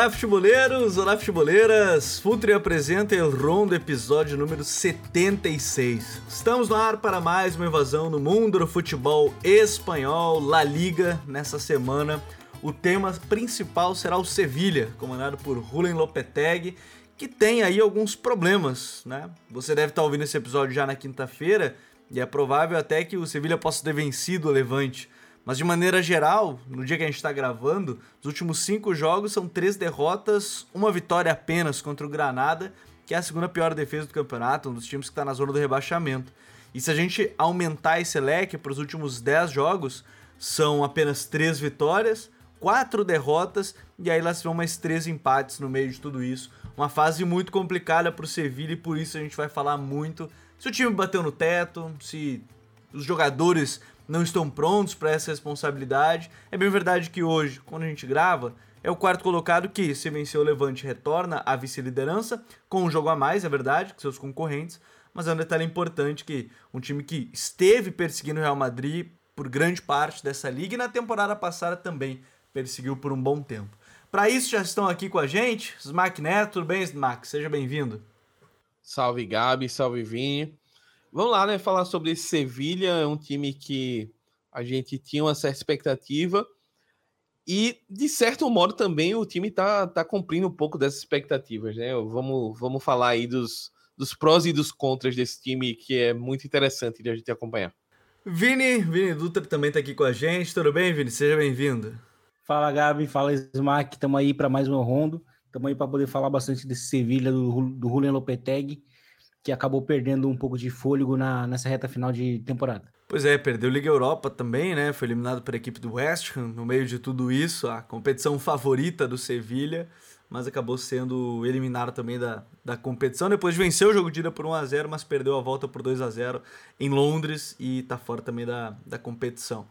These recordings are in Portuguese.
Olá, futeboleiros! Olá, futeboleiras! Futre apresenta El Rondo, episódio número 76. Estamos no ar para mais uma invasão no mundo do futebol espanhol, La Liga. Nessa semana, o tema principal será o Sevilha, comandado por Julen Lopetegui, que tem aí alguns problemas, né? Você deve estar ouvindo esse episódio já na quinta-feira, e é provável até que o Sevilha possa ter vencido o Levante mas de maneira geral, no dia que a gente está gravando, os últimos cinco jogos são três derrotas, uma vitória apenas contra o Granada, que é a segunda pior defesa do campeonato, um dos times que está na zona do rebaixamento. E se a gente aumentar esse leque para os últimos dez jogos, são apenas três vitórias, quatro derrotas e aí lá se vão mais três empates no meio de tudo isso. Uma fase muito complicada para o Sevilla e por isso a gente vai falar muito se o time bateu no teto, se os jogadores não estão prontos para essa responsabilidade. É bem verdade que hoje, quando a gente grava, é o quarto colocado que, se vencer o Levante, retorna à vice-liderança, com um jogo a mais, é verdade, que seus concorrentes, mas é um detalhe importante que um time que esteve perseguindo o Real Madrid por grande parte dessa liga e na temporada passada também perseguiu por um bom tempo. Para isso já estão aqui com a gente, Smack Neto, tudo bem, Smack? Seja bem-vindo. Salve Gabi, salve Vini. Vamos lá, né? Falar sobre esse Sevilha, é um time que a gente tinha uma certa expectativa. E, de certo modo, também o time tá, tá cumprindo um pouco dessas expectativas, né? Vamos, vamos falar aí dos, dos prós e dos contras desse time, que é muito interessante de a gente acompanhar. Vini, Vini Dutra também tá aqui com a gente. Tudo bem, Vini? Seja bem-vindo. Fala, Gabi. Fala, Smack. Estamos aí para mais um rondo. Estamos aí para poder falar bastante desse Sevilha do, do Julian Lopetegui que acabou perdendo um pouco de fôlego na, nessa reta final de temporada. Pois é, perdeu Liga Europa também, né? Foi eliminado pela equipe do West Ham no meio de tudo isso, a competição favorita do Sevilha, mas acabou sendo eliminado também da, da competição. Depois de vencer o jogo de ida por 1 a 0 mas perdeu a volta por 2 a 0 em Londres e tá fora também da, da competição.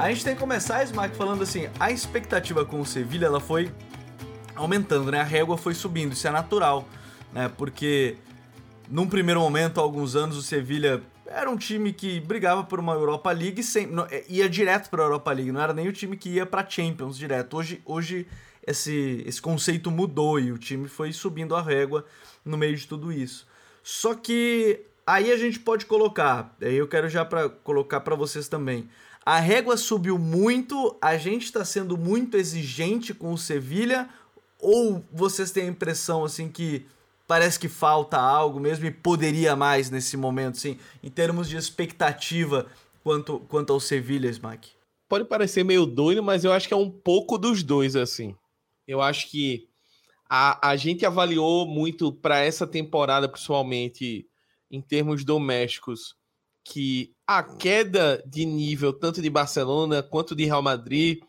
A gente tem que começar, Smack, falando assim, a expectativa com o Sevilha, ela foi aumentando, né? A régua foi subindo, isso é natural, né? Porque num primeiro momento, há alguns anos, o Sevilha era um time que brigava por uma Europa League, sem, é, ia direto para a Europa League, não era nem o time que ia para Champions direto. Hoje, hoje esse, esse conceito mudou e o time foi subindo a régua no meio de tudo isso. Só que aí a gente pode colocar, aí eu quero já para colocar para vocês também. A régua subiu muito, a gente está sendo muito exigente com o Sevilha, ou vocês têm a impressão assim que parece que falta algo mesmo e poderia mais nesse momento, assim, em termos de expectativa quanto, quanto ao Sevilha, Smack? Pode parecer meio doido, mas eu acho que é um pouco dos dois, assim. Eu acho que a, a gente avaliou muito para essa temporada, principalmente em termos domésticos, que a queda de nível tanto de Barcelona quanto de Real Madrid,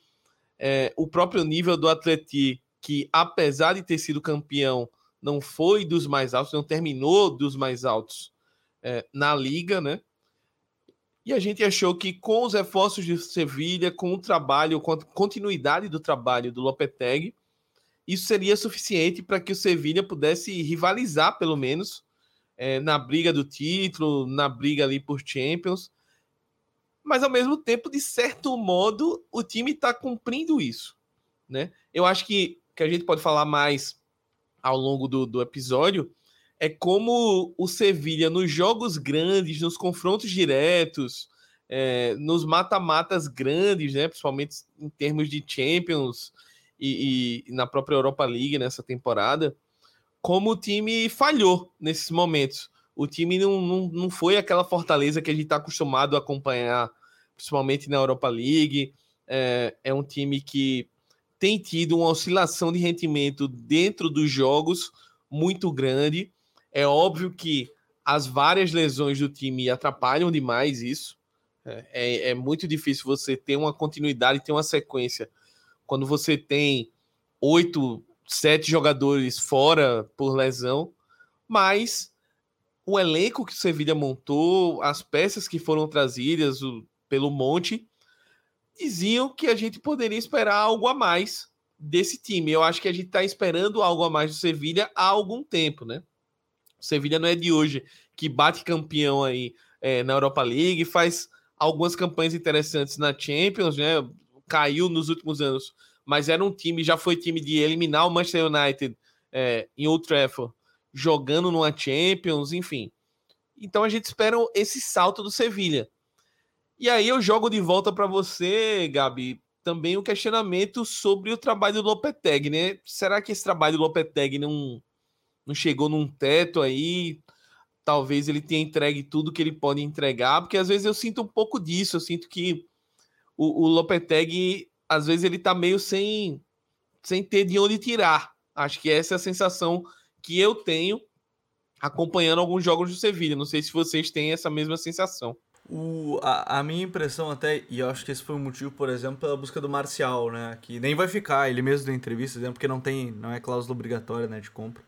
é, o próprio nível do Atleti, que apesar de ter sido campeão, não foi dos mais altos, não terminou dos mais altos é, na liga, né? E a gente achou que com os reforços de Sevilha, com o trabalho, com a continuidade do trabalho do Lopetegui, isso seria suficiente para que o Sevilha pudesse rivalizar, pelo menos, é, na briga do título, na briga ali por Champions. Mas ao mesmo tempo, de certo modo, o time está cumprindo isso. Né? Eu acho que, que a gente pode falar mais ao longo do, do episódio é como o Sevilha, nos jogos grandes, nos confrontos diretos, é, nos mata-matas grandes, né? principalmente em termos de Champions e, e na própria Europa League nessa temporada, como o time falhou nesses momentos. O time não, não, não foi aquela fortaleza que a gente está acostumado a acompanhar, principalmente na Europa League. É, é um time que tem tido uma oscilação de rendimento dentro dos jogos muito grande. É óbvio que as várias lesões do time atrapalham demais isso. É, é, é muito difícil você ter uma continuidade, ter uma sequência. Quando você tem oito sete jogadores fora por lesão, mas o elenco que o Sevilha montou, as peças que foram trazidas o, pelo Monte, diziam que a gente poderia esperar algo a mais desse time. Eu acho que a gente está esperando algo a mais do Sevilha há algum tempo, né? O Sevilha não é de hoje que bate campeão aí é, na Europa League, faz algumas campanhas interessantes na Champions, né? Caiu nos últimos anos, mas era um time, já foi time de eliminar o Manchester United é, em Old Trafford, jogando numa Champions, enfim. Então a gente espera esse salto do Sevilha. E aí eu jogo de volta para você, Gabi, também o questionamento sobre o trabalho do Lopetegui, né? Será que esse trabalho do Lopetegui não, não chegou num teto aí? Talvez ele tenha entregue tudo que ele pode entregar, porque às vezes eu sinto um pouco disso, eu sinto que o, o às vezes ele tá meio sem, sem ter de onde tirar. Acho que essa é a sensação que eu tenho acompanhando alguns jogos do Sevilha. Não sei se vocês têm essa mesma sensação. O, a, a, minha impressão até, e eu acho que esse foi o motivo, por exemplo, pela busca do Marcial, né? Que nem vai ficar, ele mesmo da entrevista, dizendo, porque não tem, não é cláusula obrigatória, né, de compra.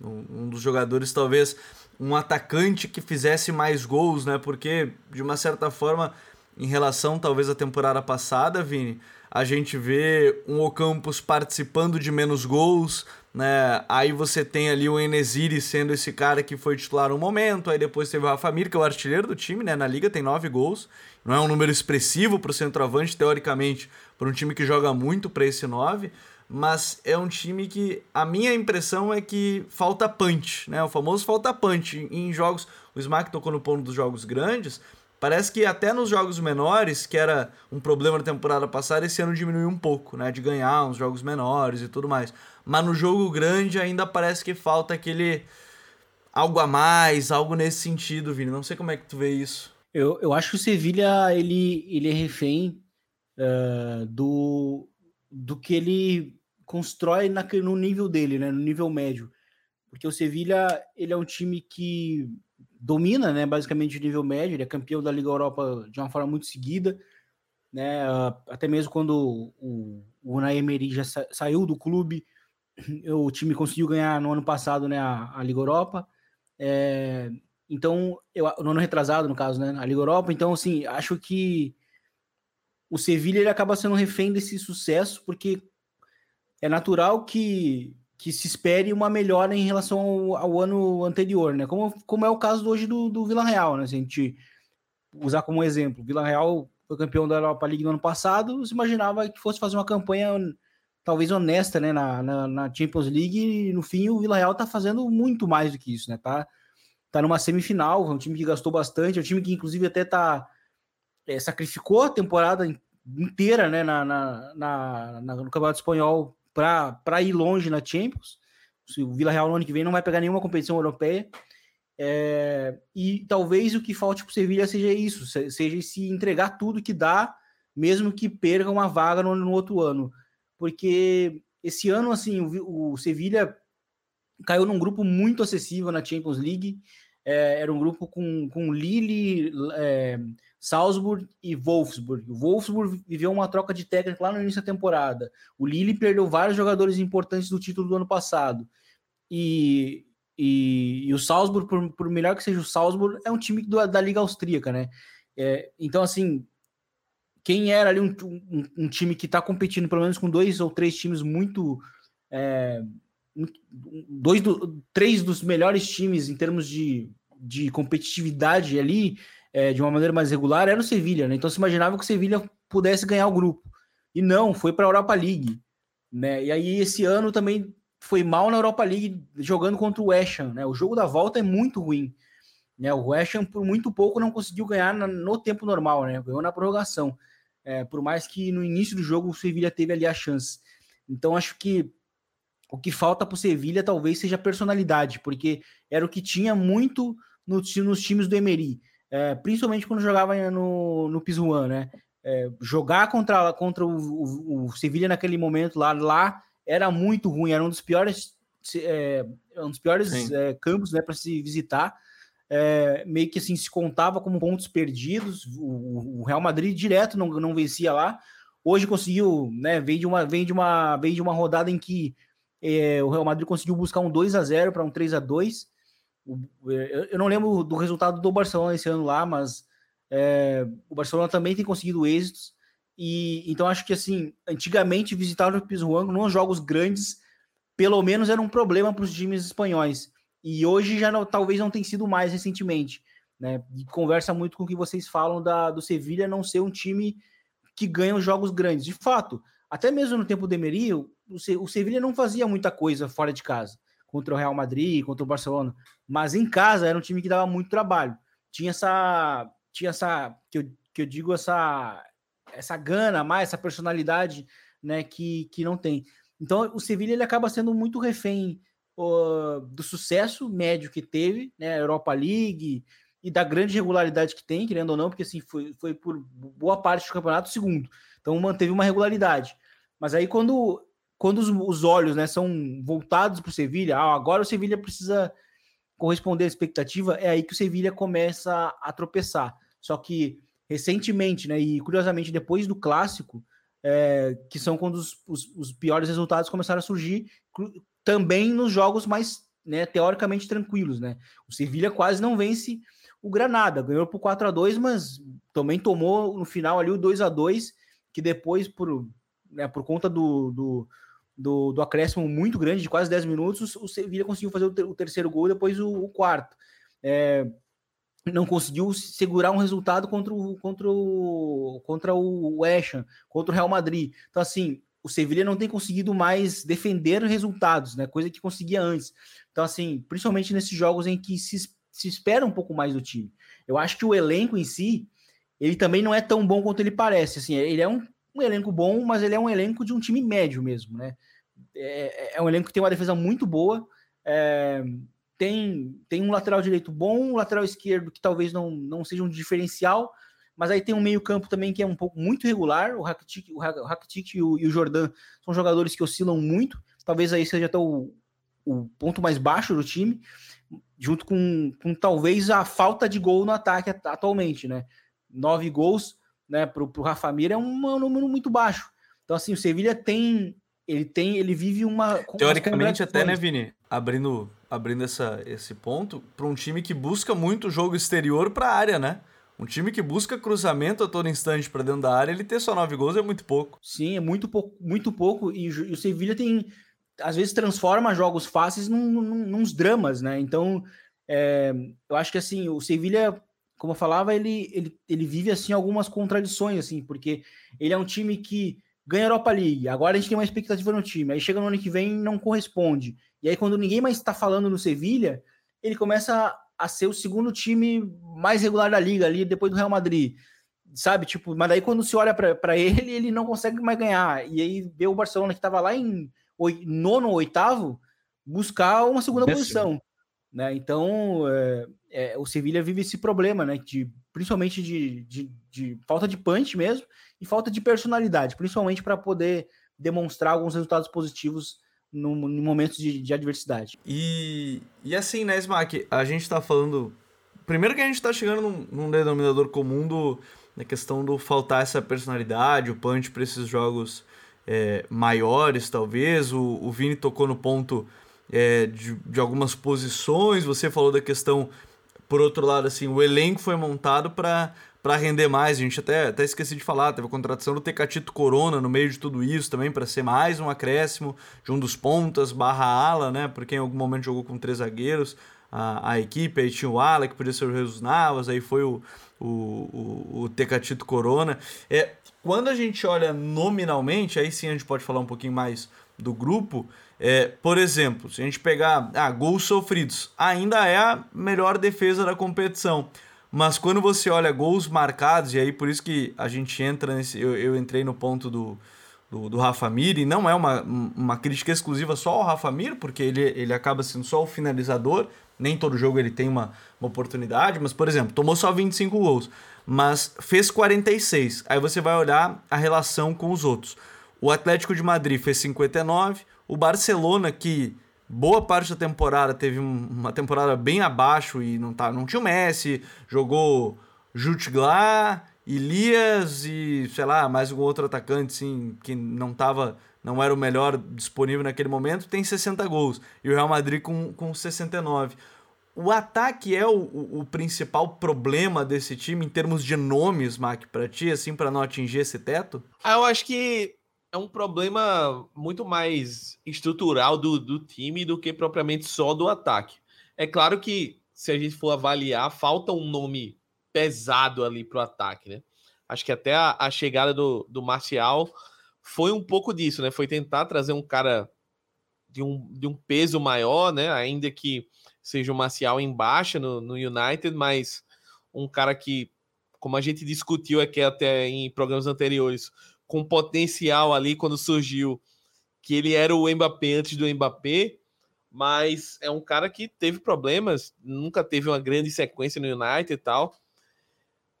Um, um, dos jogadores, talvez, um atacante que fizesse mais gols, né? Porque, de uma certa forma, em relação talvez à temporada passada, Vini, a gente vê um Ocampos participando de menos gols, né? Aí você tem ali o Enesiri sendo esse cara que foi titular um momento, aí depois teve o Rafa Mir, que é o artilheiro do time, né? Na liga tem nove gols, não é um número expressivo para o centroavante, teoricamente, para um time que joga muito para esse nove, mas é um time que a minha impressão é que falta punch, né? O famoso falta punch em jogos. O Smack tocou no ponto dos jogos grandes. Parece que até nos jogos menores, que era um problema na temporada passada, esse ano diminuiu um pouco, né? De ganhar uns jogos menores e tudo mais mas no jogo grande ainda parece que falta aquele algo a mais, algo nesse sentido, Vini. Não sei como é que tu vê isso. Eu, eu acho que o Sevilha ele, ele é refém uh, do, do que ele constrói na, no nível dele, né, no nível médio. Porque o Sevilha ele é um time que domina, né, basicamente o nível médio, ele é campeão da Liga Europa de uma forma muito seguida, né, uh, até mesmo quando o, o Unai Emery já sa saiu do clube, o time conseguiu ganhar no ano passado né, a, a Liga Europa. É, então, eu, no ano retrasado, no caso, né, a Liga Europa. Então, assim, acho que o Sevilha ele acaba sendo refém desse sucesso, porque é natural que, que se espere uma melhora em relação ao, ao ano anterior, né? Como, como é o caso hoje do, do Vila Real, né? Se a gente usar como exemplo, Vila Real foi campeão da Europa League no ano passado, se imaginava que fosse fazer uma campanha talvez honesta, né, na, na, na, Champions League, e no fim o Vila Real tá fazendo muito mais do que isso, né, tá, tá numa semifinal, é um time que gastou bastante, é um time que inclusive até tá, é, sacrificou a temporada inteira, né, na, na, na, no Campeonato Espanhol para ir longe na Champions, o Vila Real no ano que vem não vai pegar nenhuma competição europeia, é, e talvez o que falte para o Sevilha seja isso, seja se entregar tudo que dá, mesmo que perca uma vaga no, no outro ano. Porque esse ano, assim, o, o Sevilha caiu num grupo muito acessível na Champions League. É, era um grupo com, com Lille, é, Salzburg e Wolfsburg. O Wolfsburg viveu uma troca de técnico lá no início da temporada. O Lille perdeu vários jogadores importantes do título do ano passado. E, e, e o Salzburg, por, por, melhor que seja o Salzburg, é um time do, da Liga Austríaca, né? É, então, assim, quem era ali um, um, um time que está competindo pelo menos com dois ou três times muito. É, dois do, três dos melhores times em termos de, de competitividade ali, é, de uma maneira mais regular, era o Sevilha, né? Então se imaginava que o Sevilha pudesse ganhar o grupo. E não, foi para a Europa League. Né? E aí esse ano também foi mal na Europa League jogando contra o West Ham, né? O jogo da volta é muito ruim. Né? O West Ham, por muito pouco, não conseguiu ganhar no tempo normal, né? Ganhou na prorrogação. É, por mais que no início do jogo o Sevilha teve ali a chance. Então acho que o que falta para o Sevilha talvez seja personalidade, porque era o que tinha muito no, nos times do Emery, é, principalmente quando jogava no, no Pisuan, né? É, jogar contra, contra o, o, o Sevilha naquele momento lá, lá era muito ruim, era um dos piores, é, um dos piores é, campos né, para se visitar é, meio que assim se contava como pontos perdidos. O, o, Real Madrid direto não, não vencia lá. Hoje conseguiu, né? Vem de uma, vem de uma, vem de uma rodada em que é, o Real Madrid conseguiu buscar um 2 a 0 para um 3 a 2 eu, eu não lembro do resultado do Barcelona esse ano lá, mas é, o Barcelona também tem conseguido êxitos. E então acho que assim, antigamente visitar o Pizjuan nos jogos grandes, pelo menos era um problema para os times espanhóis. E hoje já não, talvez não tenha sido mais recentemente. Né? E conversa muito com o que vocês falam da, do Sevilha não ser um time que ganha os jogos grandes. De fato, até mesmo no tempo do Emery, o, o Sevilha não fazia muita coisa fora de casa contra o Real Madrid, contra o Barcelona, mas em casa era um time que dava muito trabalho. Tinha essa, tinha essa, que eu, que eu digo essa, essa gana mais, essa personalidade, né, que, que não tem. Então o Sevilha ele acaba sendo muito refém uh, do sucesso médio que teve, né, Europa League e da grande regularidade que tem, querendo ou não, porque assim foi, foi por boa parte do campeonato segundo. Então manteve uma regularidade. Mas aí quando quando os, os olhos né, são voltados para o Sevilha, ah, agora o Sevilha precisa corresponder à expectativa, é aí que o Sevilha começa a tropeçar. Só que recentemente, né, e curiosamente depois do clássico, é, que são quando os, os, os, piores resultados começaram a surgir, também nos jogos mais né, teoricamente tranquilos. Né? O Sevilha quase não vence o Granada, ganhou por 4 a 2 mas também tomou no final ali o 2 a 2 que depois, por, né, por conta do, do do, do acréscimo muito grande, de quase 10 minutos, o Sevilla conseguiu fazer o, ter, o terceiro gol depois o, o quarto. É, não conseguiu segurar um resultado contra o, contra o, contra o West Ham, contra o Real Madrid. Então, assim, o Sevilla não tem conseguido mais defender resultados, né? Coisa que conseguia antes. Então, assim, principalmente nesses jogos em que se, se espera um pouco mais do time. Eu acho que o elenco em si, ele também não é tão bom quanto ele parece. Assim, ele é um um elenco bom, mas ele é um elenco de um time médio mesmo, né? É, é um elenco que tem uma defesa muito boa, é, tem, tem um lateral direito bom, um lateral esquerdo que talvez não, não seja um diferencial, mas aí tem um meio campo também que é um pouco muito regular, o Rakitic, o Rakitic e, o, e o Jordan são jogadores que oscilam muito, talvez aí seja até o, o ponto mais baixo do time, junto com, com talvez a falta de gol no ataque atualmente, né? Nove gols, né, para o Rafa Mir é um, um número muito baixo. Então, assim, o Sevilha tem. Ele tem, ele vive uma. Teoricamente, até, né, Vini? Abrindo, abrindo essa, esse ponto, para um time que busca muito jogo exterior para a área, né? Um time que busca cruzamento a todo instante para dentro da área, ele ter só nove gols é muito pouco. Sim, é muito pouco, muito pouco. E, e o Sevilha tem, às vezes, transforma jogos fáceis num, num, nos dramas, né? Então, é, eu acho que assim, o Sevilha como eu falava, ele, ele, ele vive assim algumas contradições, assim, porque ele é um time que ganha a Europa League, agora a gente tem uma expectativa no time, aí chega no ano que vem não corresponde. E aí, quando ninguém mais está falando no Sevilha, ele começa a ser o segundo time mais regular da liga ali, depois do Real Madrid. Sabe, tipo, mas daí quando se olha para ele, ele não consegue mais ganhar. E aí vê o Barcelona que estava lá em nono ou oitavo buscar uma segunda posição. Né? Então, é, é, o Sevilha vive esse problema, né? De, principalmente de, de, de falta de punch mesmo e falta de personalidade, principalmente para poder demonstrar alguns resultados positivos no, no momentos de, de, adversidade. E, e assim, né, Smack, a gente está falando. Primeiro que a gente está chegando num, num, denominador comum do, na questão do faltar essa personalidade, o punch para esses jogos é, maiores, talvez. O, o Vini tocou no ponto é, de, de algumas posições, você falou da questão por outro lado, assim, o elenco foi montado para para render mais. A gente até, até esqueci de falar, teve a contratação do Tecatito Corona no meio de tudo isso também, para ser mais um acréscimo de um dos pontas barra ala, né? Porque em algum momento jogou com três zagueiros a, a equipe, aí tinha o ala, que podia ser o Jesus Navas, aí foi o, o, o, o Tecatito Corona. É, quando a gente olha nominalmente, aí sim a gente pode falar um pouquinho mais do grupo, é, por exemplo, se a gente pegar ah, gols sofridos, ainda é a melhor defesa da competição. Mas quando você olha gols marcados, e aí por isso que a gente entra nesse. Eu, eu entrei no ponto do, do, do Rafa Mir, e não é uma, uma crítica exclusiva só ao Rafa Mir, porque ele, ele acaba sendo só o finalizador, nem todo jogo ele tem uma, uma oportunidade, mas por exemplo, tomou só 25 gols, mas fez 46. Aí você vai olhar a relação com os outros. O Atlético de Madrid fez 59, o Barcelona, que boa parte da temporada teve uma temporada bem abaixo e não, tá, não tinha o Messi, jogou Jutglar, Elias e, sei lá, mais algum outro atacante assim, que não tava, não era o melhor disponível naquele momento, tem 60 gols. E o Real Madrid com, com 69. o ataque é o, o, o, principal problema desse time em termos de nomes, Mac, para ti, assim, para não atingir esse teto? Ah, eu acho que é um problema muito mais estrutural do, do time do que propriamente só do ataque. É claro que, se a gente for avaliar, falta um nome pesado ali para o ataque, né? Acho que até a, a chegada do, do Marcial foi um pouco disso, né? Foi tentar trazer um cara de um, de um peso maior, né? Ainda que seja o Marcial em baixa no, no United, mas um cara que, como a gente discutiu aqui até em programas anteriores, com potencial ali quando surgiu, que ele era o Mbappé antes do Mbappé, mas é um cara que teve problemas, nunca teve uma grande sequência no United e tal.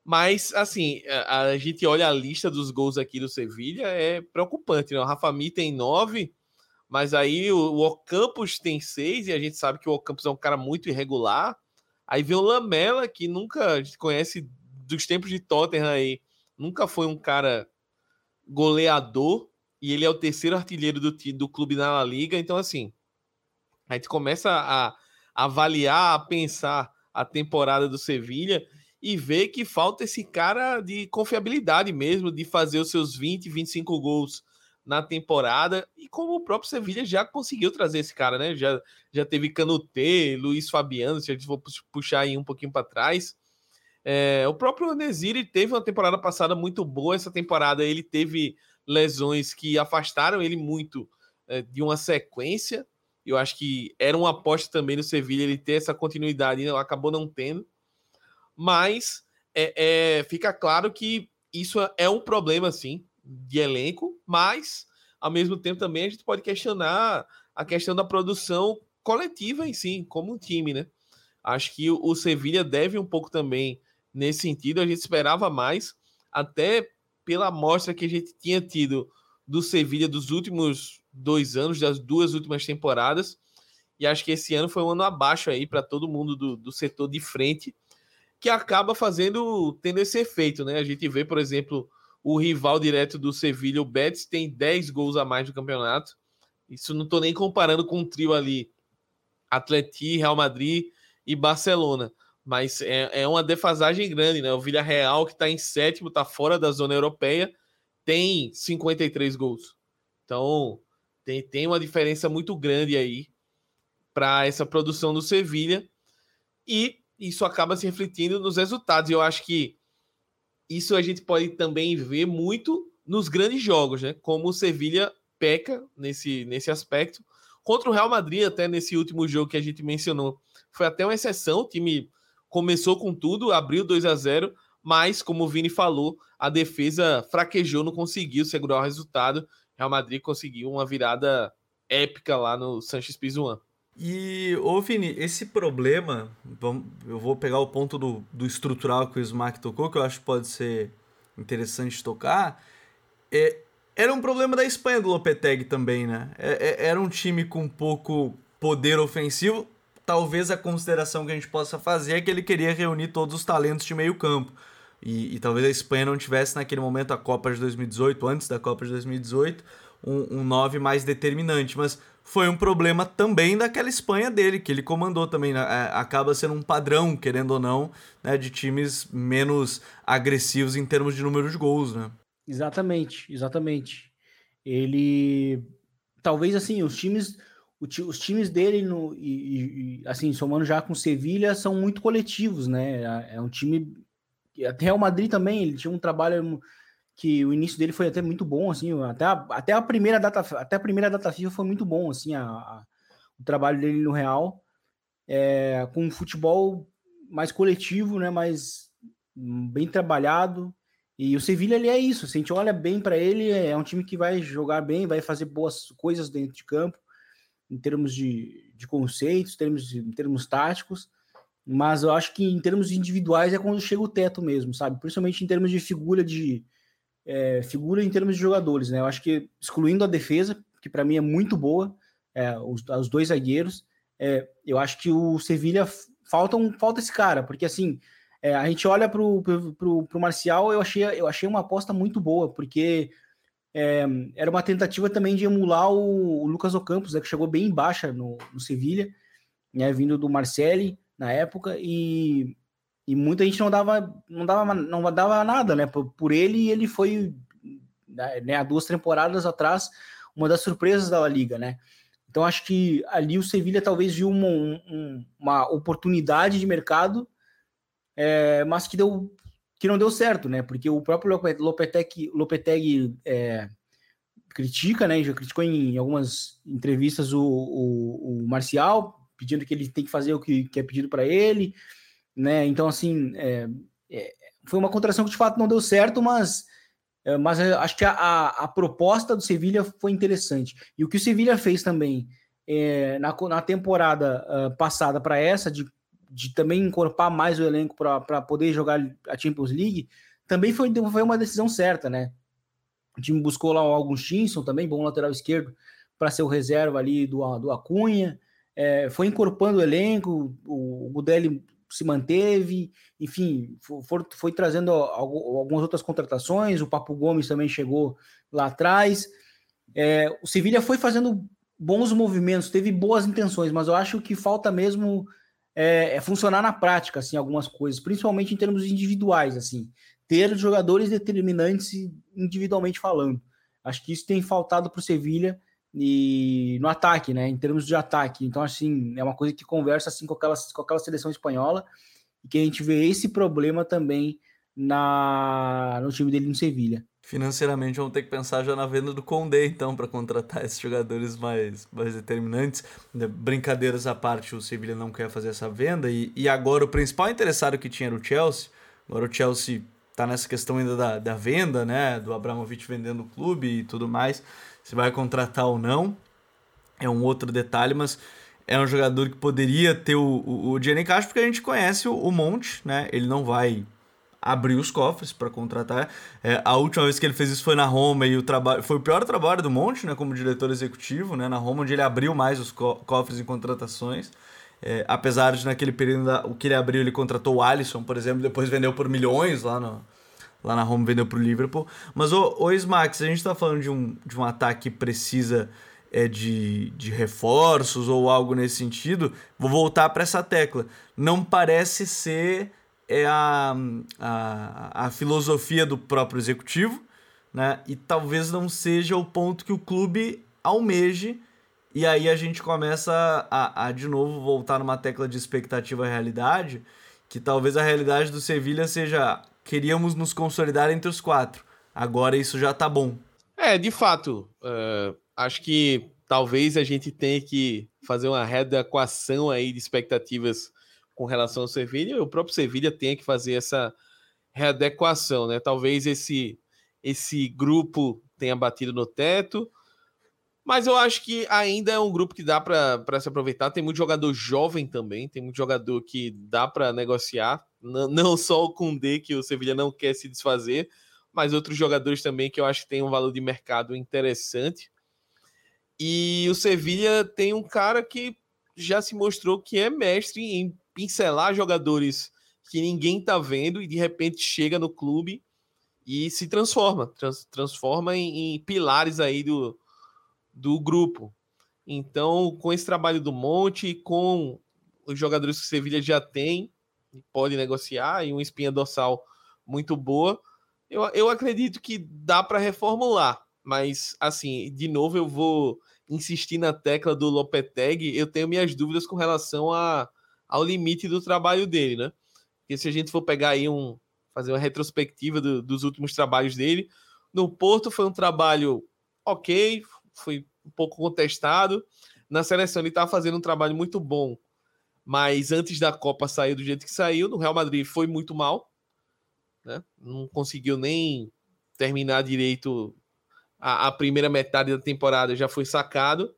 Mas, assim, a, a gente olha a lista dos gols aqui do Sevilha, é preocupante, né? O Rafa Mi tem nove, mas aí o, o Ocampos tem seis, e a gente sabe que o Ocampos é um cara muito irregular. Aí vem o Lamela, que nunca a gente conhece dos tempos de Tottenham aí, nunca foi um cara goleador, e ele é o terceiro artilheiro do, do clube na La Liga. Então, assim, a gente começa a, avaliar, a pensar a temporada do Sevilha e ver que falta esse cara de confiabilidade mesmo, de fazer os seus 20, 25 gols na temporada, e como o próprio Sevilha já conseguiu trazer esse cara, né? Já, já teve Canutê, Luiz Fabiano, se a gente for puxar aí um pouquinho para trás. É, o próprio Nesiri teve uma temporada passada muito boa, essa temporada ele teve lesões que afastaram ele muito é, de uma sequência. Eu acho que era uma aposta também no Sevilha ele ter essa continuidade, acabou não tendo. Mas é, é, fica claro que isso é um problema, sim, de elenco, mas ao mesmo tempo também a gente pode questionar a questão da produção coletiva em si, como um time, né? Acho que o Sevilha deve um pouco também nesse sentido. A gente esperava mais, até pela amostra que a gente tinha tido do Sevilha dos últimos dois anos, das duas últimas temporadas. E acho que esse ano foi um ano abaixo aí para todo mundo do, do setor de frente, que acaba fazendo, tendo esse efeito, né? A gente vê, por exemplo, o rival direto do Sevilha, o Betis, tem 10 gols a mais no campeonato. Isso não estou nem comparando com o trio ali, Atleti, Real Madrid e Barcelona. Mas é, é uma defasagem grande, né? O Villarreal, que está em sétimo, está fora da zona europeia, tem 53 gols. Então, tem, tem uma diferença muito grande aí para essa produção do Sevilha. E isso acaba se refletindo nos resultados. Eu acho que isso a gente pode também ver muito nos grandes jogos, né? Como o Sevilha peca nesse, nesse aspecto. Contra o Real Madrid, até nesse último jogo que a gente mencionou, foi até uma exceção. O time começou com tudo, abriu 2 a 0 mas, como o Vini falou, a defesa fraquejou, não conseguiu segurar o resultado. Real Madrid conseguiu uma virada épica lá no Sanches Pizjuan. E, ô Vini, esse problema, eu vou pegar o ponto do, do estrutural que o Smack tocou, que eu acho que pode ser interessante tocar, é, era um problema da Espanha do Lopetegui também, né? É, é, era um time com pouco poder ofensivo, talvez a consideração que a gente possa fazer é que ele queria reunir todos os talentos de meio campo. E, e talvez a Espanha não tivesse naquele momento a Copa de 2018, antes da Copa de 2018, um, um 9 mais determinante. Mas foi um problema também daquela Espanha dele, que ele comandou também. Né? É, acaba sendo um padrão, querendo ou não, né, de times menos agressivos em termos de número de gols, né? Exatamente, exatamente. Ele. Talvez assim, os times. Os times dele, no, e, e assim, somando já com Sevilha, são muito coletivos, né? É, é um time. Até o Madrid também, ele tinha um trabalho que o início dele foi até muito bom, assim, até a, até a primeira data, até a primeira data FIFA foi muito bom, assim, a, a o trabalho dele no Real, é, com um futebol mais coletivo, né, mais bem trabalhado. E o Sevilha ele é isso. Se a gente olha bem para ele, é um time que vai jogar bem, vai fazer boas coisas dentro de campo, em termos de, de conceitos, em termos, em termos táticos. Mas eu acho que em termos individuais é quando chega o teto mesmo, sabe? Principalmente em termos de figura de, é, figura em termos de jogadores, né? Eu acho que excluindo a defesa, que para mim é muito boa, é, os, os, dois zagueiros, é, eu acho que o Sevilha falta, um, falta esse cara, porque assim, é, a gente olha para o Marcial, eu achei, eu achei uma aposta muito boa, porque é, era uma tentativa também de emular o, o Lucas Ocampos, né, que chegou bem baixa no, no Sevilha, né, vindo do Marcelli, na época e, e muita gente não dava não dava não dava nada, né? Por, por ele e ele foi né, há duas temporadas atrás uma das surpresas da La Liga, né? Então acho que ali o Sevilha talvez viu uma, um, uma oportunidade de mercado, é, mas que deu que não deu certo, né? Porque o próprio Lopetegui, Lopetegui é, critica, né? Já criticou em algumas entrevistas o, o, o, Marcial, pedindo que ele tem que fazer o que, que é pedido para ele, né? Então assim é, é, foi uma contração que de fato não deu certo, mas é, mas acho que a, a, a, proposta do Sevilha foi interessante. E o que o Sevilha fez também é, na, na temporada uh, passada para essa, de, de também encorpar mais o elenco para poder jogar a Champions League, também foi, foi uma decisão certa, né? O time buscou lá o Augustinson também, bom lateral esquerdo, para ser o reserva ali do, do Acunha. É, foi encorpando o elenco, o, o se manteve, enfim, foi, foi trazendo algumas outras contratações, o Papo Gomes também chegou lá atrás. É, o Sevilha foi fazendo bons movimentos, teve boas intenções, mas eu acho que falta mesmo é, é funcionar na prática, assim, algumas coisas, principalmente em termos individuais, assim, ter jogadores determinantes individualmente falando. Acho que isso tem faltado para o Sevilha e no ataque, né? Em termos de ataque. Então, assim, é uma coisa que conversa assim com aquela, com aquela seleção espanhola e que a gente vê esse problema também na no time dele no Sevilha. Financeiramente vamos ter que pensar já na venda do Condé, então, para contratar esses jogadores mais, mais determinantes. Né, brincadeiras à parte, o Sevilha não quer fazer essa venda. E, e agora o principal interessado que tinha era o Chelsea. Agora o Chelsea tá nessa questão ainda da, da venda, né? Do Abramovich vendendo o clube e tudo mais se vai contratar ou não, é um outro detalhe, mas é um jogador que poderia ter o, o, o dinheiro em caixa, porque a gente conhece o, o Monte, né? Ele não vai abrir os cofres para contratar. É, a última vez que ele fez isso foi na Roma e o trabalho foi o pior trabalho do Monte, né, como diretor executivo, né, na Roma onde ele abriu mais os co cofres em contratações. É, apesar de naquele período da, o que ele abriu, ele contratou o Alisson, por exemplo, depois vendeu por milhões lá no, lá na Roma vendeu para o Liverpool. Mas o, o se a gente está falando de um, de um ataque que precisa é, de, de reforços ou algo nesse sentido, vou voltar para essa tecla. Não parece ser é a, a, a filosofia do próprio executivo, né? E talvez não seja o ponto que o clube almeje. E aí a gente começa a, a de novo voltar numa tecla de expectativa realidade, que talvez a realidade do Sevilha seja queríamos nos consolidar entre os quatro. Agora isso já tá bom. É, de fato. Uh, acho que talvez a gente tenha que fazer uma readequação aí de expectativas com relação ao Sevilha. O próprio Sevilha tenha que fazer essa readequação, né? Talvez esse esse grupo tenha batido no teto. Mas eu acho que ainda é um grupo que dá para se aproveitar. Tem muito jogador jovem também, tem muito jogador que dá para negociar não só o Kundê, que o Sevilha não quer se desfazer, mas outros jogadores também que eu acho que tem um valor de mercado interessante. E o Sevilha tem um cara que já se mostrou que é mestre em pincelar jogadores que ninguém tá vendo e de repente chega no clube e se transforma, trans, transforma em, em, pilares aí do, do grupo. Então, com esse trabalho do Monte, com os jogadores que o Sevilha já tem, pode negociar e uma espinha dorsal muito boa. Eu, eu acredito que dá para reformular, mas assim, de novo eu vou insistir na tecla do Lopetegui, eu tenho minhas dúvidas com relação a, ao limite do trabalho dele, né? Porque se a gente for pegar aí um fazer uma retrospectiva do, dos últimos trabalhos dele, no Porto foi um trabalho ok, foi um pouco contestado. Na seleção ele estava fazendo um trabalho muito bom mas antes da Copa sair do jeito que saiu, no Real Madrid foi muito mal, né? não conseguiu nem terminar direito a, a, primeira metade da temporada, já foi sacado.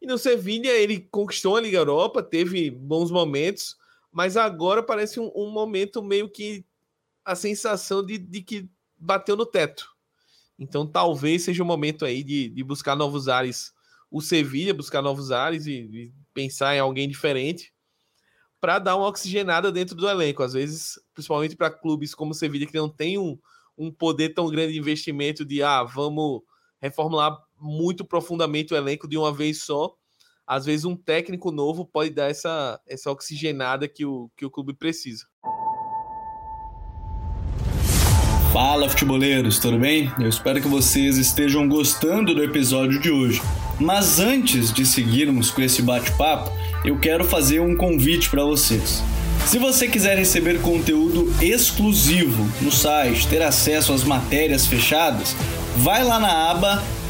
E no Sevilha ele conquistou a Liga Europa, teve bons momentos, mas agora parece um, um momento meio que a sensação de, de, que bateu no teto. Então talvez seja o momento aí de, de buscar novos ares. O Sevilha buscar novos ares e, e pensar em alguém diferente para dar uma oxigenada dentro do elenco. Às vezes, principalmente para clubes como o Sevilla, que não tem um, um poder tão grande de investimento de, ah, vamos reformular muito profundamente o elenco de uma vez só. às vezes um técnico novo pode dar essa, essa oxigenada que o, que o clube precisa. Fala futeboleiros, tudo bem? Eu espero que vocês estejam gostando do episódio de hoje. Mas antes de seguirmos com esse bate-papo, eu quero fazer um convite para vocês. Se você quiser receber conteúdo exclusivo no site, ter acesso às matérias fechadas, vai lá na aba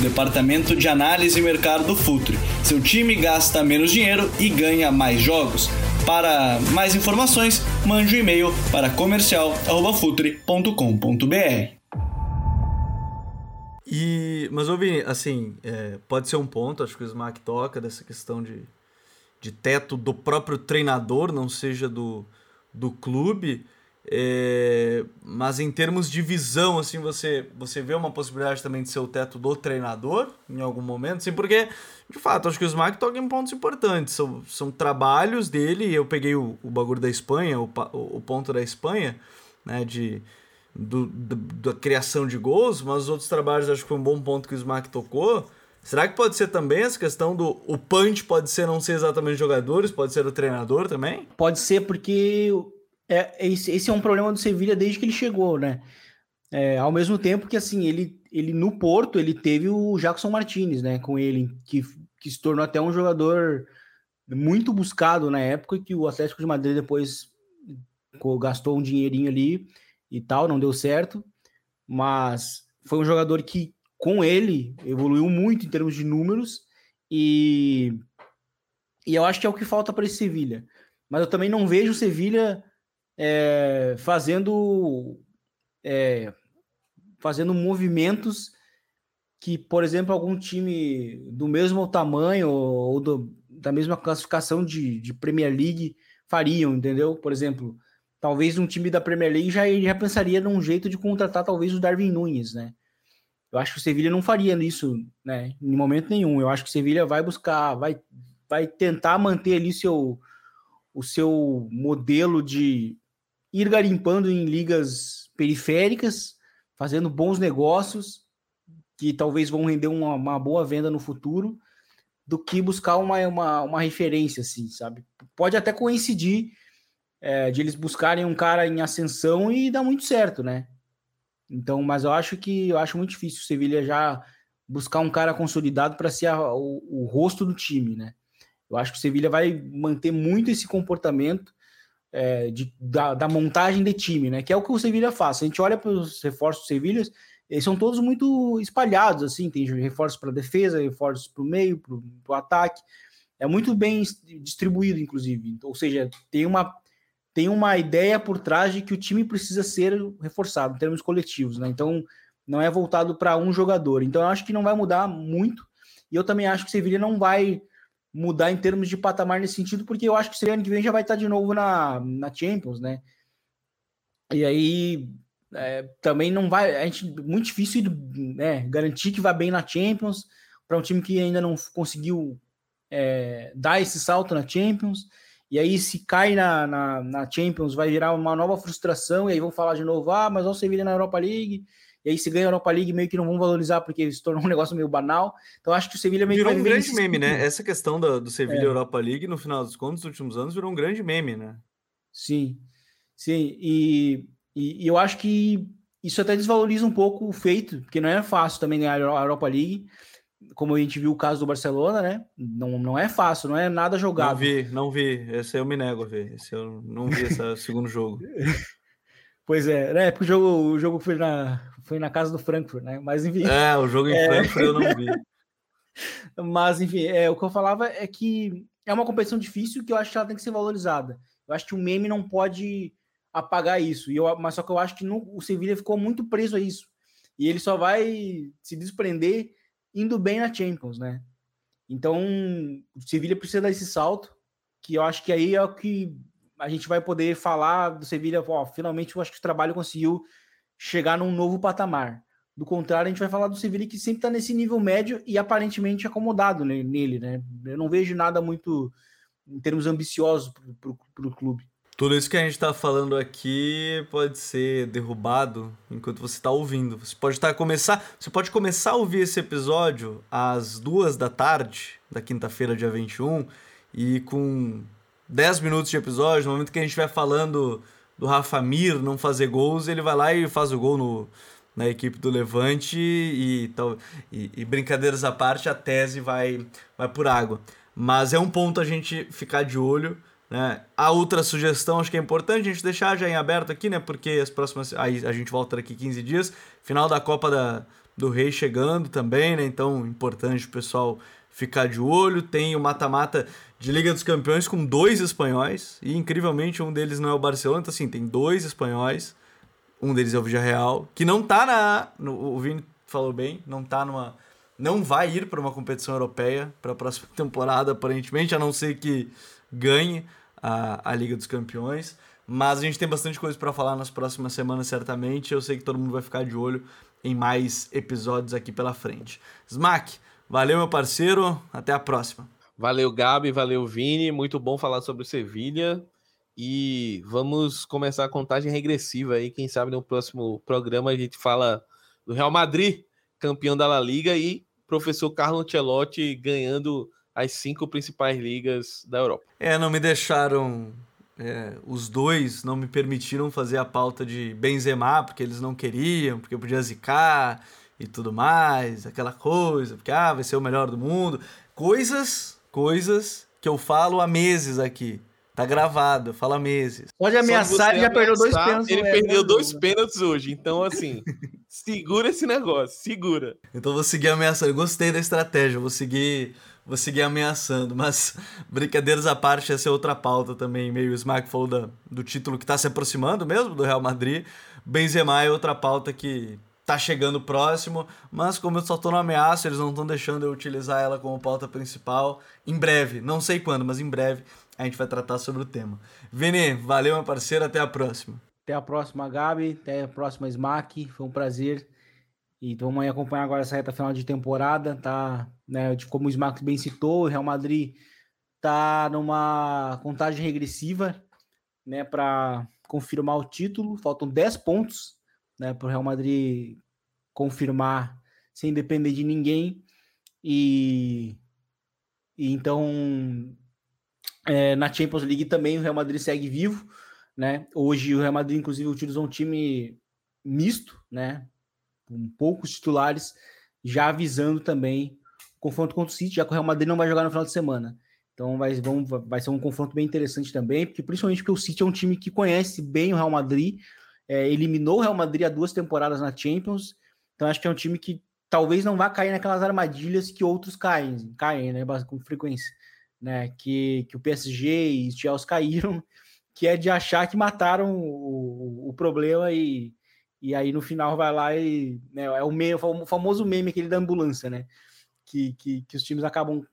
o departamento de análise e mercado do Futuri. Seu time gasta menos dinheiro e ganha mais jogos. Para mais informações, mande um e-mail para comercial@futre.com.br. E, mas ouvi, assim, é, pode ser um ponto, acho que o Smack toca dessa questão de, de teto do próprio treinador, não seja do, do clube. É, mas em termos de visão, assim, você, você vê uma possibilidade também de ser o teto do treinador em algum momento, assim, porque, de fato, acho que o Smack toca em pontos importantes. São, são trabalhos dele, eu peguei o, o bagulho da Espanha, o, o ponto da Espanha, né, de, do, do, da criação de gols, mas os outros trabalhos acho que foi um bom ponto que o Smack tocou. Será que pode ser também essa questão do o punch pode ser não ser exatamente jogadores, pode ser o treinador também? Pode ser porque é, esse, esse é um problema do Sevilha desde que ele chegou, né? É, ao mesmo tempo que, assim, ele, ele no Porto, ele teve o Jackson Martinez, né, com ele, que, que se tornou até um jogador muito buscado na época, que o Atlético de Madrid depois gastou um dinheirinho ali e tal, não deu certo, mas foi um jogador que, com ele, evoluiu muito em termos de números e, e eu acho que é o que falta para esse Sevilha. Mas eu também não vejo o Sevilha é, fazendo é, fazendo movimentos que, por exemplo, algum time do mesmo tamanho ou do, da mesma classificação de, de, Premier League fariam, entendeu? Por exemplo, talvez um time da Premier League já, já pensaria num jeito de contratar talvez o Darwin Nunes, né? Eu acho que o Sevilha não faria isso, né? Em momento nenhum. Eu acho que o Sevilha vai buscar, vai, vai tentar manter ali seu, o seu modelo de, ir garimpando em ligas periféricas, fazendo bons negócios, que talvez vão render uma, uma boa venda no futuro, do que buscar uma, uma, uma referência, assim, sabe? Pode até coincidir é, de eles buscarem um cara em ascensão e dar muito certo, né? Então, mas eu acho que eu acho muito difícil o Sevilha já buscar um cara consolidado para ser a, o, o, rosto do time, né? Eu acho que o Sevilha vai manter muito esse comportamento é, de, da, da, montagem de time, né? Que é o que o Sevilha faz. A gente olha para os reforços do Sevilha, eles são todos muito espalhados, assim, tem reforços para defesa, reforços para o meio, para o ataque. É muito bem distribuído, inclusive. Ou seja, tem uma, tem uma ideia por trás de que o time precisa ser reforçado em termos coletivos, né? Então, não é voltado para um jogador. Então, eu acho que não vai mudar muito. E eu também acho que o Sevilha não vai mudar em termos de patamar nesse sentido, porque eu acho que esse ano que vem já vai estar de novo na, na Champions, né? E aí é, também não vai, a gente muito difícil né, garantir que vai bem na Champions para um time que ainda não conseguiu é, dar esse salto na Champions. E aí, se cai na, na, na, Champions, vai virar uma nova frustração. E aí vão falar de novo: ah, mas olha o na Europa League. E aí, se ganha a Europa League, meio que não vão valorizar porque se tornou um negócio meio banal. Então, acho que o Sevilha meio virou um grande meme, né? Essa questão do, do Sevilha é. Europa League, no final dos contos, nos últimos anos, virou um grande meme, né? Sim, sim. E, e, e, eu acho que isso até desvaloriza um pouco o feito, porque não é fácil também ganhar a Europa League. Como a gente viu o caso do Barcelona, né? Não, não é fácil, não é nada jogado. Não vi, não vi. Esse eu me nego a ver. Esse eu não vi esse segundo jogo. Pois é, né? Porque o jogo, o jogo foi, na, foi na casa do Frankfurt, né? Mas enfim. É, o jogo em é... Frankfurt eu não vi. Mas, enfim, é, o que eu falava é que é uma competição difícil que eu acho que ela tem que ser valorizada. Eu acho que o meme não pode apagar isso. E eu, mas só que eu acho que no, o Sevilla ficou muito preso a isso. E ele só vai se desprender indo bem na Champions, né? Então, o Sevilla precisa dar esse salto, que eu acho que aí é o que a gente vai poder falar do Sevilha, ó, finalmente eu acho que o trabalho conseguiu chegar num novo patamar. Do contrário, a gente vai falar do Sevilha que sempre está nesse nível médio e aparentemente acomodado nele, né? Eu não vejo nada muito em termos ambiciosos para o clube. Tudo isso que a gente está falando aqui pode ser derrubado enquanto você está ouvindo. Você pode estar tá, começar, você pode começar a ouvir esse episódio às duas da tarde da quinta-feira, dia 21, e com 10 minutos de episódio, no momento que a gente vai falando do Rafa Mir não fazer gols, ele vai lá e faz o gol no, na equipe do Levante e, e, e brincadeiras à parte, a tese vai, vai por água. Mas é um ponto a gente ficar de olho né? A outra sugestão, acho que é importante a gente deixar já em aberto aqui, né? Porque as próximas. Aí a gente volta daqui 15 dias. Final da Copa da, do Rei chegando também, né? Então, importante o pessoal ficar de olho. Tem o mata-mata de Liga dos Campeões com dois espanhóis. E incrivelmente um deles não é o Barcelona. Então, assim, tem dois espanhóis. Um deles é o Villarreal, que não tá na. No, o Vini falou bem, não tá numa. Não vai ir para uma competição europeia para a próxima temporada, aparentemente, a não ser que ganhe a, a Liga dos Campeões. Mas a gente tem bastante coisa para falar nas próximas semanas, certamente. Eu sei que todo mundo vai ficar de olho em mais episódios aqui pela frente. Smack, valeu, meu parceiro. Até a próxima. Valeu, Gabi. Valeu, Vini. Muito bom falar sobre o Sevilha. E vamos começar a contagem regressiva aí. Quem sabe no próximo programa a gente fala do Real Madrid, campeão da La Liga, e professor Carlo Ancelotti ganhando as cinco principais ligas da Europa. É, não me deixaram. É, os dois não me permitiram fazer a pauta de Benzema, porque eles não queriam, porque podia zicar e tudo mais, aquela coisa, porque ah, vai ser o melhor do mundo. Coisas, coisas que eu falo há meses aqui. Tá gravado, fala meses. Pode ameaçar, ele já perdeu dois pênaltis. Ele perdeu dois pênaltis hoje, então assim, segura esse negócio, segura. Então vou seguir ameaçando. Gostei da estratégia, vou seguir vou seguir ameaçando. Mas, brincadeiras à parte, essa é outra pauta também. Meio Smack falou do título que está se aproximando mesmo, do Real Madrid. Benzema é outra pauta que tá chegando próximo, mas como eu só tô no ameaça, eles não estão deixando eu utilizar ela como pauta principal. Em breve, não sei quando, mas em breve a gente vai tratar sobre o tema. Vini, valeu, meu parceiro, até a próxima. Até a próxima, Gabi, até a próxima, Smack, foi um prazer. E vamos aí acompanhar agora essa reta final de temporada, tá? Né, como o Smack bem citou, o Real Madrid tá numa contagem regressiva, né, para confirmar o título. Faltam 10 pontos, né, para o Real Madrid confirmar sem depender de ninguém. E, e então é, na Champions League também o Real Madrid segue vivo, né? Hoje o Real Madrid inclusive utilizou um time misto, né? com poucos titulares, já avisando também o confronto contra o City, já que o Real Madrid não vai jogar no final de semana. Então vai, vai ser um confronto bem interessante também, porque principalmente porque o City é um time que conhece bem o Real Madrid, é, eliminou o Real Madrid há duas temporadas na Champions, então acho que é um time que talvez não vá cair naquelas armadilhas que outros caem, caem, né, com frequência, né, que, que o PSG e o Chelsea caíram, que é de achar que mataram o, o problema e e aí no final vai lá e né, é o, o famoso meme aquele da ambulância, né? Que, que, que os times acabam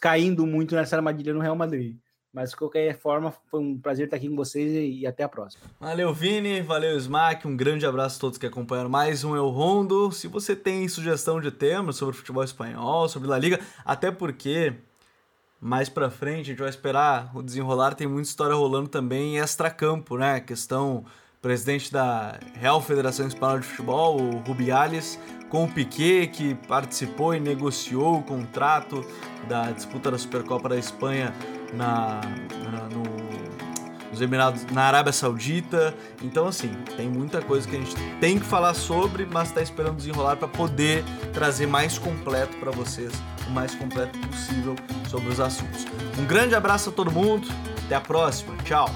caindo muito nessa armadilha no Real Madrid. Mas de qualquer forma, foi um prazer estar aqui com vocês e, até a próxima. Valeu, Vini, valeu, Smack. Um grande abraço a todos que acompanharam mais um El Rondo. Se você tem sugestão de temas sobre futebol espanhol, sobre La Liga, até porque mais pra frente a gente vai esperar o desenrolar, tem muita história rolando também em extra-campo, né? Questão presidente da Real Federação Espanhola de Futebol, o Rubiales, com o Piquet, que participou e negociou o contrato da disputa da Supercopa da Espanha na, na no, nos Emirados, na Arábia Saudita. Então, assim, tem muita coisa que a gente tem que falar sobre, mas está esperando desenrolar para poder trazer mais completo para vocês, o mais completo possível sobre os assuntos. Um grande abraço a todo mundo, até a próxima, tchau!